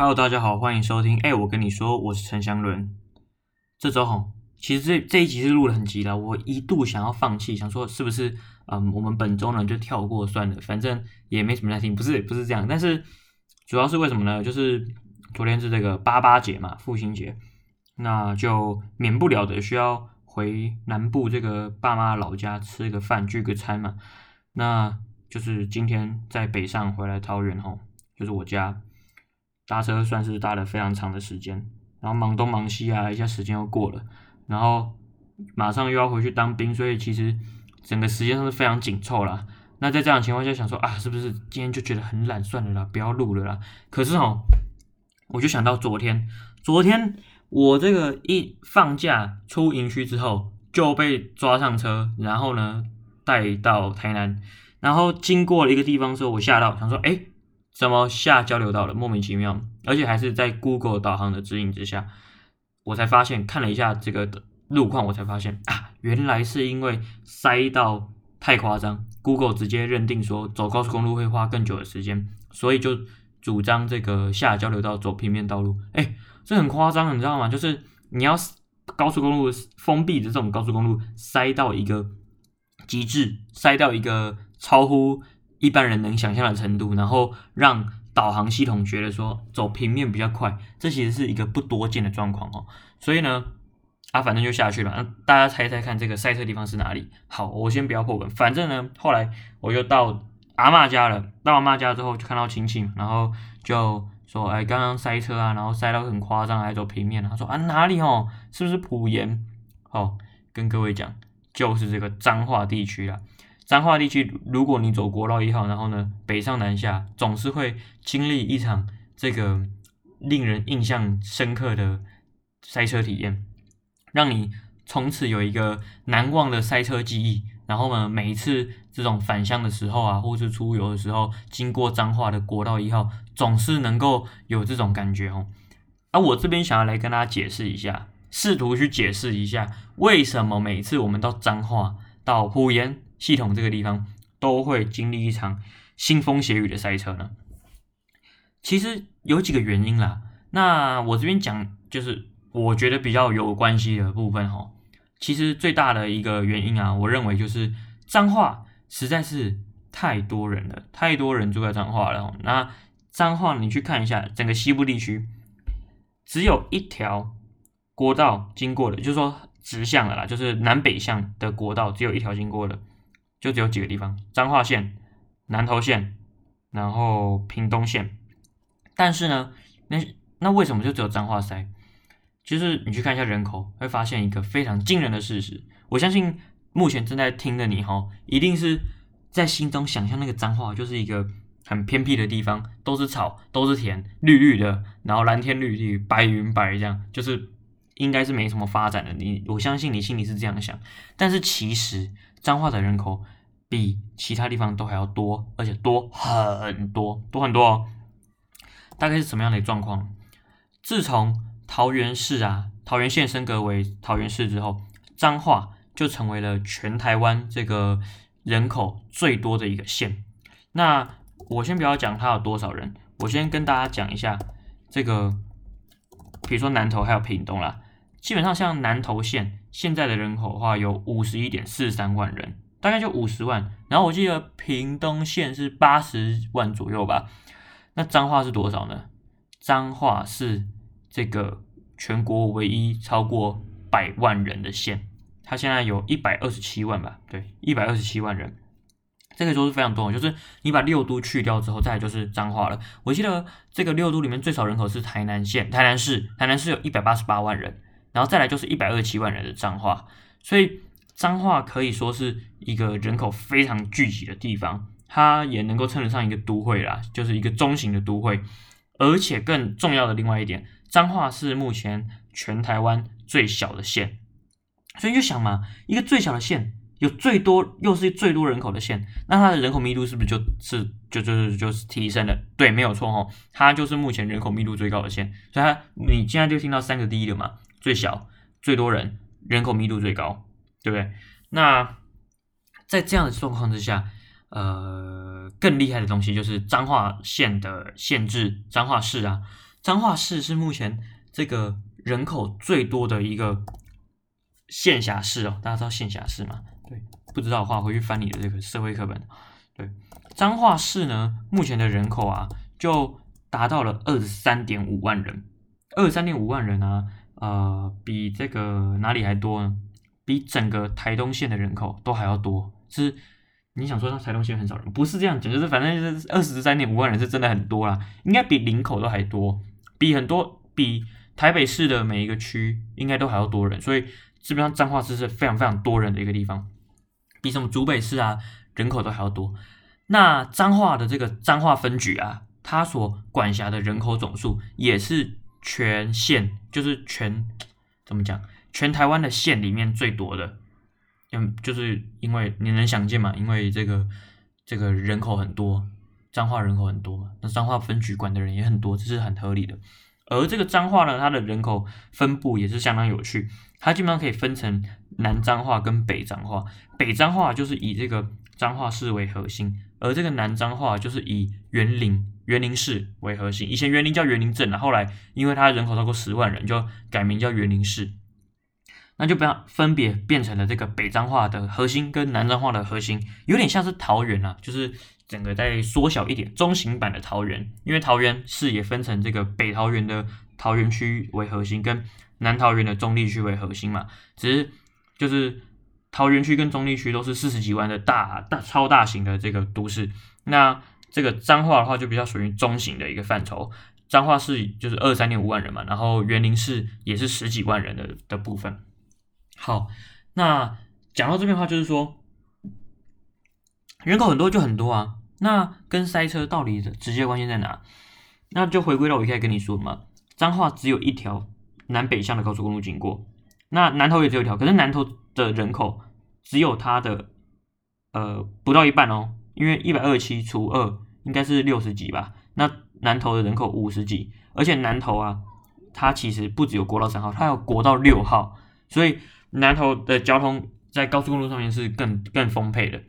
Hello，大家好，欢迎收听。哎、我跟你说，我是陈祥伦。这周吼，其实这这一集是录的很急的，我一度想要放弃，想说是不是，嗯，我们本周呢就跳过算了，反正也没什么在听。不是，不是这样。但是主要是为什么呢？就是昨天是这个八八节嘛，父亲节，那就免不了的需要回南部这个爸妈老家吃个饭，聚个餐嘛。那就是今天在北上回来桃园吼，就是我家。搭车算是搭了非常长的时间，然后忙东忙西啊，一下时间又过了，然后马上又要回去当兵，所以其实整个时间上是非常紧凑啦。那在这样的情况下，想说啊，是不是今天就觉得很懒，算了啦，不要录了啦。可是哦，我就想到昨天，昨天我这个一放假出营区之后就被抓上车，然后呢带到台南，然后经过了一个地方之后，我吓到，想说，哎。怎么下交流道了？莫名其妙，而且还是在 Google 导航的指引之下，我才发现，看了一下这个路况，我才发现啊，原来是因为塞到太夸张，Google 直接认定说走高速公路会花更久的时间，所以就主张这个下交流道走平面道路。哎，这很夸张，你知道吗？就是你要高速公路封闭的这种高速公路塞到一个极致，塞到一个超乎。一般人能想象的程度，然后让导航系统觉得说走平面比较快，这其实是一个不多见的状况哦。所以呢，啊，反正就下去了。那大家猜猜看，这个塞车地方是哪里？好，我先不要破梗。反正呢，后来我就到阿嬷家了。到阿嬷家之后，就看到亲戚，然后就说：“哎，刚刚塞车啊，然后塞到很夸张，还走平面。”他说：“啊，哪里哦？是不是埔盐？”哦，跟各位讲，就是这个彰化地区了。彰化地区，如果你走国道一号，然后呢，北上南下，总是会经历一场这个令人印象深刻的塞车体验，让你从此有一个难忘的塞车记忆。然后呢，每一次这种返乡的时候啊，或是出游的时候，经过彰化的国道一号，总是能够有这种感觉哦。而我这边想要来跟大家解释一下，试图去解释一下，为什么每次我们到彰化、到埔盐。系统这个地方都会经历一场腥风血雨的塞车呢。其实有几个原因啦。那我这边讲就是我觉得比较有关系的部分哈。其实最大的一个原因啊，我认为就是彰化实在是太多人了，太多人住在彰化了。那彰化你去看一下整个西部地区，只有一条国道经过的，就是说直向的啦，就是南北向的国道只有一条经过的。就只有几个地方：彰化县、南投县，然后屏东县。但是呢，那那为什么就只有彰化塞？其实你去看一下人口，会发现一个非常惊人的事实。我相信目前正在听的你哈，一定是在心中想象那个彰化就是一个很偏僻的地方，都是草，都是田，绿绿的，然后蓝天绿绿，白云白这样，就是应该是没什么发展的。你我相信你心里是这样想，但是其实。彰化的人口比其他地方都还要多，而且多很多，多很多哦。大概是什么样的状况？自从桃园市啊，桃园县升格为桃园市之后，彰化就成为了全台湾这个人口最多的一个县。那我先不要讲它有多少人，我先跟大家讲一下这个，比如说南投还有屏东啦。基本上像南投县现在的人口的话，有五十一点四三万人，大概就五十万。然后我记得屏东县是八十万左右吧。那彰化是多少呢？彰化是这个全国唯一超过百万人的县，它现在有一百二十七万吧？对，一百二十七万人，这个说是非常多。就是你把六都去掉之后，再就是彰化了。我记得这个六都里面最少人口是台南县，台南市，台南市有一百八十八万人。然后再来就是一百二十七万人的彰化，所以彰化可以说是一个人口非常聚集的地方，它也能够称得上一个都会啦，就是一个中型的都会。而且更重要的另外一点，彰化是目前全台湾最小的县，所以你就想嘛，一个最小的县，有最多又是最多人口的县，那它的人口密度是不是就是就就是就是提升了？对，没有错哦，它就是目前人口密度最高的县，所以它你现在就听到三个第一了嘛。最小、最多人、人口密度最高，对不对？那在这样的状况之下，呃，更厉害的东西就是彰化县的县治彰化市啊，彰化市是目前这个人口最多的一个县辖市哦。大家知道县辖市吗？对，不知道的话回去翻你的这个社会课本。对，彰化市呢，目前的人口啊，就达到了二十三点五万人。二十三点五万人啊，呃，比这个哪里还多呢？比整个台东县的人口都还要多。是，你想说他台东县很少人？不是这样讲，就是反正就是二十三点五万人是真的很多啦，应该比林口都还多，比很多比台北市的每一个区应该都还要多人，所以基本上彰化市是非常非常多人的一个地方，比什么竹北市啊人口都还要多。那彰化的这个彰化分局啊，它所管辖的人口总数也是全县，就是全怎么讲？全台湾的县里面最多的，嗯，就是因为你能想见嘛，因为这个这个人口很多，彰化人口很多嘛，那彰化分局管的人也很多，这是很合理的。而这个彰化呢，它的人口分布也是相当有趣，它基本上可以分成南彰化跟北彰化。北彰化就是以这个彰化市为核心，而这个南彰化就是以园林园林市为核心。以前园林叫园林镇啊，后来因为它人口超过十万人，就改名叫园林市。那就不要分别变成了这个北彰化的核心跟南彰化的核心，有点像是桃园啊，就是整个再缩小一点，中型版的桃园。因为桃园市也分成这个北桃园的桃园区为核心，跟南桃园的中坜区为核心嘛。只是就是桃园区跟中坜区都是四十几万的大大超大型的这个都市，那这个彰化的话就比较属于中型的一个范畴。彰化市就是二三点五万人嘛，然后园林市也是十几万人的的部分。好，那讲到这边的话，就是说人口很多就很多啊。那跟塞车到底的直接关系在哪？那就回归到我一开始跟你说的嘛，彰化只有一条南北向的高速公路经过，那南投也只有一条，可是南投的人口只有它的呃不到一半哦，因为一百二十七除二应该是六十几吧，那南投的人口五十几，而且南投啊，它其实不只有国道三号，它有国道六号，所以。南投的交通在高速公路上面是更更丰沛的。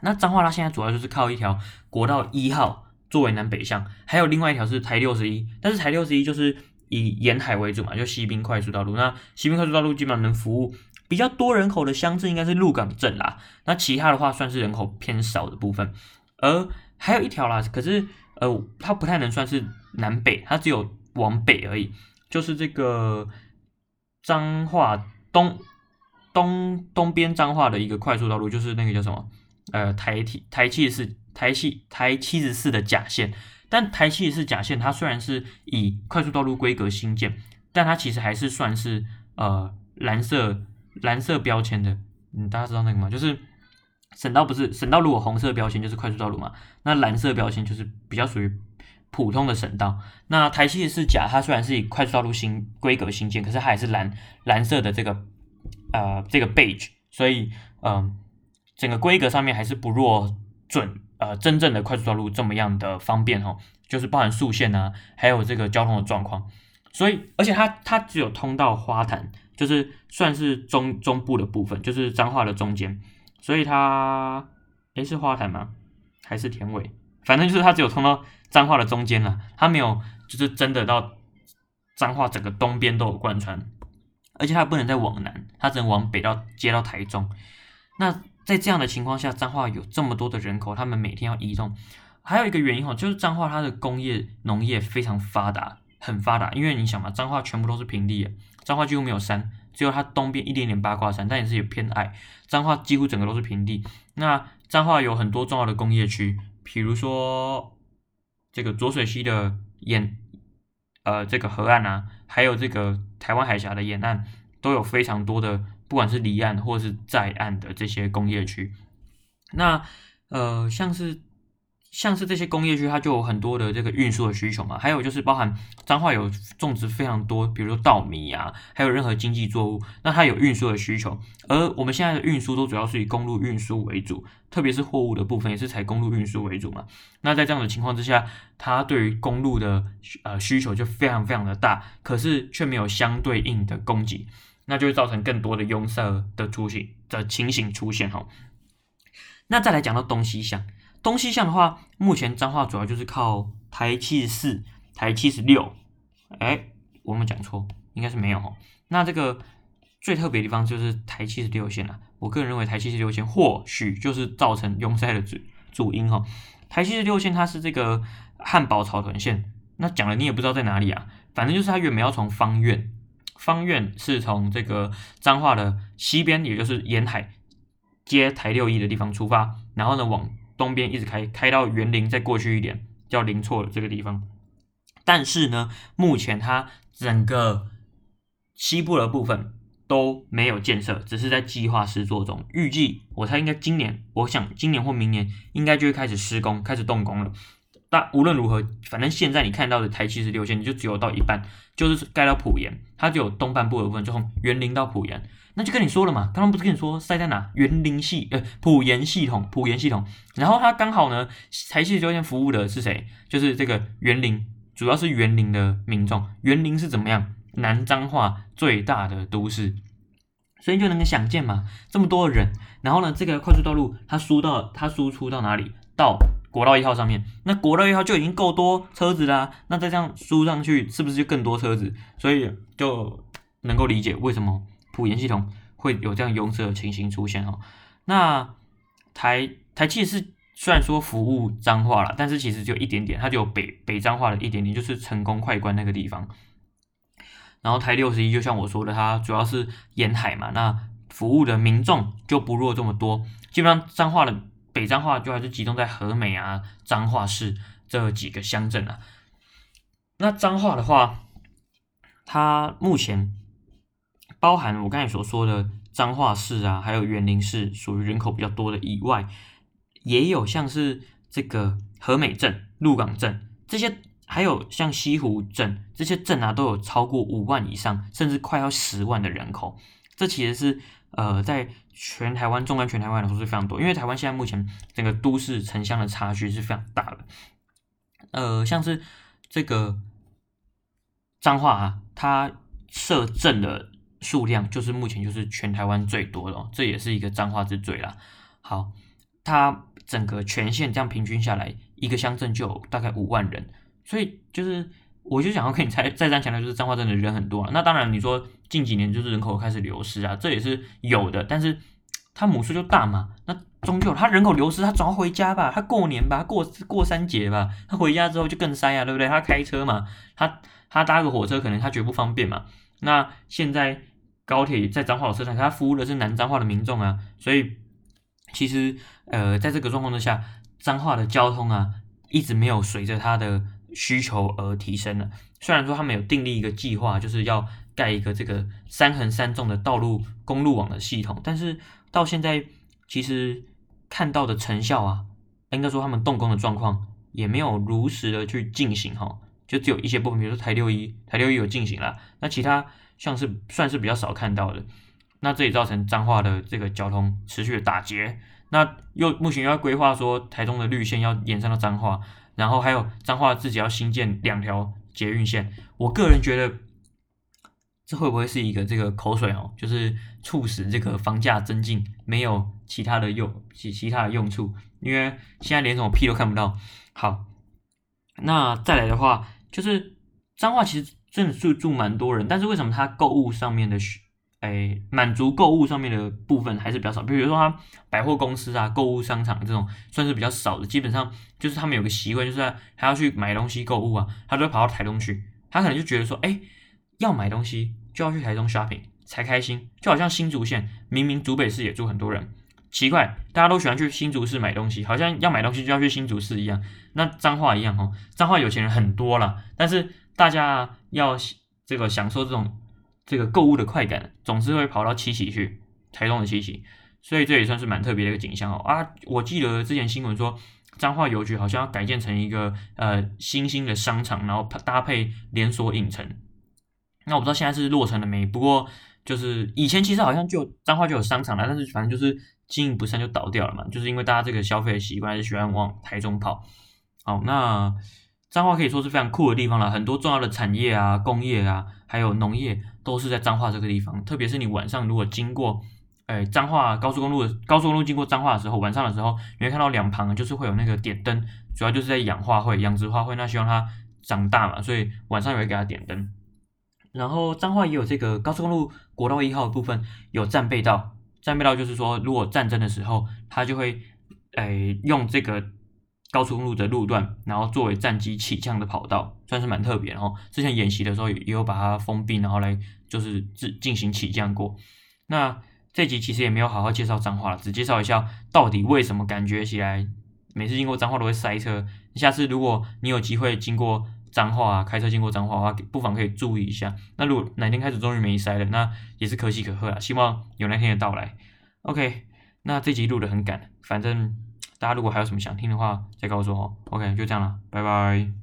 那彰化它现在主要就是靠一条国道一号作为南北向，还有另外一条是台六十一，但是台六十一就是以沿海为主嘛，就西滨快速道路。那西滨快速道路基本上能服务比较多人口的乡镇，应该是鹿港镇啦。那其他的话算是人口偏少的部分。而还有一条啦，可是呃，它不太能算是南北，它只有往北而已，就是这个彰化。东东东边彰化的一个快速道路，就是那个叫什么？呃，台七台七十四台七台七十四的甲线。但台七十四甲线，它虽然是以快速道路规格兴建，但它其实还是算是呃蓝色蓝色标签的。嗯，大家知道那个吗？就是省道不是省道，如果红色标签就是快速道路嘛，那蓝色标签就是比较属于普通的省道，那台七十四甲它虽然是以快速道路新规格新建，可是它还是蓝蓝色的这个呃这个 beige，所以嗯、整个规格上面还是不若准呃真正的快速道路这么样的方便哦，就是包含速线啊，还有这个交通的状况，所以而且它它只有通到花坛，就是算是中中部的部分，就是彰化的中间，所以它诶是花坛吗？还是田尾？反正就是它只有通到彰化的中间了，它没有就是真的到彰化整个东边都有贯穿，而且它不能再往南，它只能往北到接到台中。那在这样的情况下，彰化有这么多的人口，他们每天要移动，还有一个原因哈，就是彰化它的工业农业非常发达，很发达。因为你想嘛，彰化全部都是平地，彰化几乎没有山，只有它东边一点点八卦山，但也是有偏矮。彰化几乎整个都是平地。那彰化有很多重要的工业区。比如说，这个浊水溪的沿，呃，这个河岸啊，还有这个台湾海峡的沿岸，都有非常多的，不管是离岸或是在岸的这些工业区。那，呃，像是。像是这些工业区，它就有很多的这个运输的需求嘛，还有就是包含彰化有种植非常多，比如说稻米啊，还有任何经济作物，那它有运输的需求。而我们现在的运输都主要是以公路运输为主，特别是货物的部分也是采公路运输为主嘛。那在这样的情况之下，它对于公路的呃需求就非常非常的大，可是却没有相对应的供给，那就会造成更多的拥塞的出现的情形出现哈。那再来讲到东西向。东西向的话，目前彰化主要就是靠台七十四、台七十六。哎，我们讲错，应该是没有哈。那这个最特别的地方就是台七十六线啊，我个人认为台七十六线或许就是造成拥塞的主主因哈。台七十六线它是这个汉堡草屯线，那讲了你也不知道在哪里啊，反正就是它原本要从方苑，方苑是从这个彰化的西边，也就是沿海接台六一的地方出发，然后呢往东边一直开，开到园林，再过去一点叫林厝的这个地方。但是呢，目前它整个西部的部分都没有建设，只是在计划施作中。预计我猜应该今年，我想今年或明年应该就会开始施工，开始动工了。但无论如何，反正现在你看到的台七十六线，你就只有到一半，就是盖到埔盐，它就有东半部的部分，就从园林到埔盐。那就跟你说了嘛，刚刚不是跟你说塞在哪？园林系呃埔盐系统，埔盐系统。然后它刚好呢，台七十六线服务的是谁？就是这个园林，主要是园林的民众。园林是怎么样？南彰化最大的都市，所以就能够想见嘛，这么多人。然后呢，这个快速道路它输到它输出到哪里？到国道一号上面。那国道一号就已经够多车子啦，那再这样输上去，是不是就更多车子？所以就能够理解为什么。普盐系统会有这样拥塞的情形出现哦。那台台气是虽然说服务脏话了，但是其实就一点点，它就有北北脏话的一点点，就是成功快关那个地方。然后台六十一就像我说的，它主要是沿海嘛，那服务的民众就不弱这么多。基本上脏话的北彰化就还是集中在和美啊、彰化市这几个乡镇啊。那彰化的话，它目前。包含我刚才所说的彰化市啊，还有园林市，属于人口比较多的以外，也有像是这个和美镇、鹿港镇这些，还有像西湖镇这些镇啊，都有超过五万以上，甚至快要十万的人口。这其实是呃，在全台湾纵观全台湾来说是非常多，因为台湾现在目前整个都市城乡的差距是非常大的。呃，像是这个彰化啊，它设镇的。数量就是目前就是全台湾最多的哦，这也是一个彰化之最啦。好，它整个全县这样平均下来，一个乡镇就有大概五万人，所以就是我就想要跟你再再三强调，就是彰化镇的人很多啊。那当然你说近几年就是人口开始流失啊，这也是有的，但是它母数就大嘛，那终究他人口流失，他总要回家吧，他过年吧，过过三节吧，他回家之后就更塞啊，对不对？他开车嘛，他他搭个火车可能他绝不方便嘛。那现在。高铁在彰化有车站，它服务的是南彰化的民众啊，所以其实呃，在这个状况之下，彰化的交通啊，一直没有随着它的需求而提升了。虽然说他们有订立一个计划，就是要盖一个这个三横三纵的道路公路网的系统，但是到现在其实看到的成效啊，应该说他们动工的状况也没有如实的去进行哈，就只有一些部分，比如说台六一，台六一有进行了，那其他。像是算是比较少看到的，那这也造成彰化的这个交通持续的打结。那又目前又要规划说台中的绿线要延伸到彰化，然后还有彰化自己要新建两条捷运线。我个人觉得这会不会是一个这个口水哦，就是促使这个房价增进，没有其他的用其其他的用处，因为现在连什么屁都看不到。好，那再来的话就是彰化其实。真的住住蛮多人，但是为什么它购物上面的，哎，满足购物上面的部分还是比较少？比如说它百货公司啊、购物商场这种算是比较少的，基本上就是他们有个习惯，就是他要去买东西购物啊，他就会跑到台东去，他可能就觉得说，哎，要买东西就要去台东 shopping 才开心，就好像新竹县明明竹北市也住很多人，奇怪，大家都喜欢去新竹市买东西，好像要买东西就要去新竹市一样，那彰化一样哦，彰化有钱人很多啦，但是。大家要这个享受这种这个购物的快感，总是会跑到七喜去，台东的七喜，所以这也算是蛮特别的一个景象哦啊！我记得之前新闻说，彰化邮局好像要改建成一个呃新兴的商场，然后搭配连锁影城。那我不知道现在是落成了没？不过就是以前其实好像就彰化就有商场了，但是反正就是经营不善就倒掉了嘛，就是因为大家这个消费的习惯是喜欢往台中跑。好，那。彰化可以说是非常酷的地方了，很多重要的产业啊、工业啊，还有农业都是在彰化这个地方。特别是你晚上如果经过，哎，彰化高速公路的高速公路经过彰化的时候，晚上的时候你会看到两旁就是会有那个点灯，主要就是在养花卉、养殖花卉。那希望它长大嘛，所以晚上也会给它点灯。然后彰化也有这个高速公路国道一号的部分有战备道，战备道就是说，如果战争的时候，它就会诶、欸、用这个高速公路的路段，然后作为战机起降的跑道，算是蛮特别。然后之前演习的时候也有把它封闭，然后来就是自进行起降过。那这集其实也没有好好介绍彰化，只介绍一下到底为什么感觉起来每次经过彰化都会塞车。下次如果你有机会经过彰化啊，开车经过彰化的话，不妨可以注意一下。那如果哪天开始终于没塞了，那也是可喜可贺啊！希望有那天的到来。OK，那这集录得很赶，反正大家如果还有什么想听的话，再告诉我。OK，就这样了，拜拜。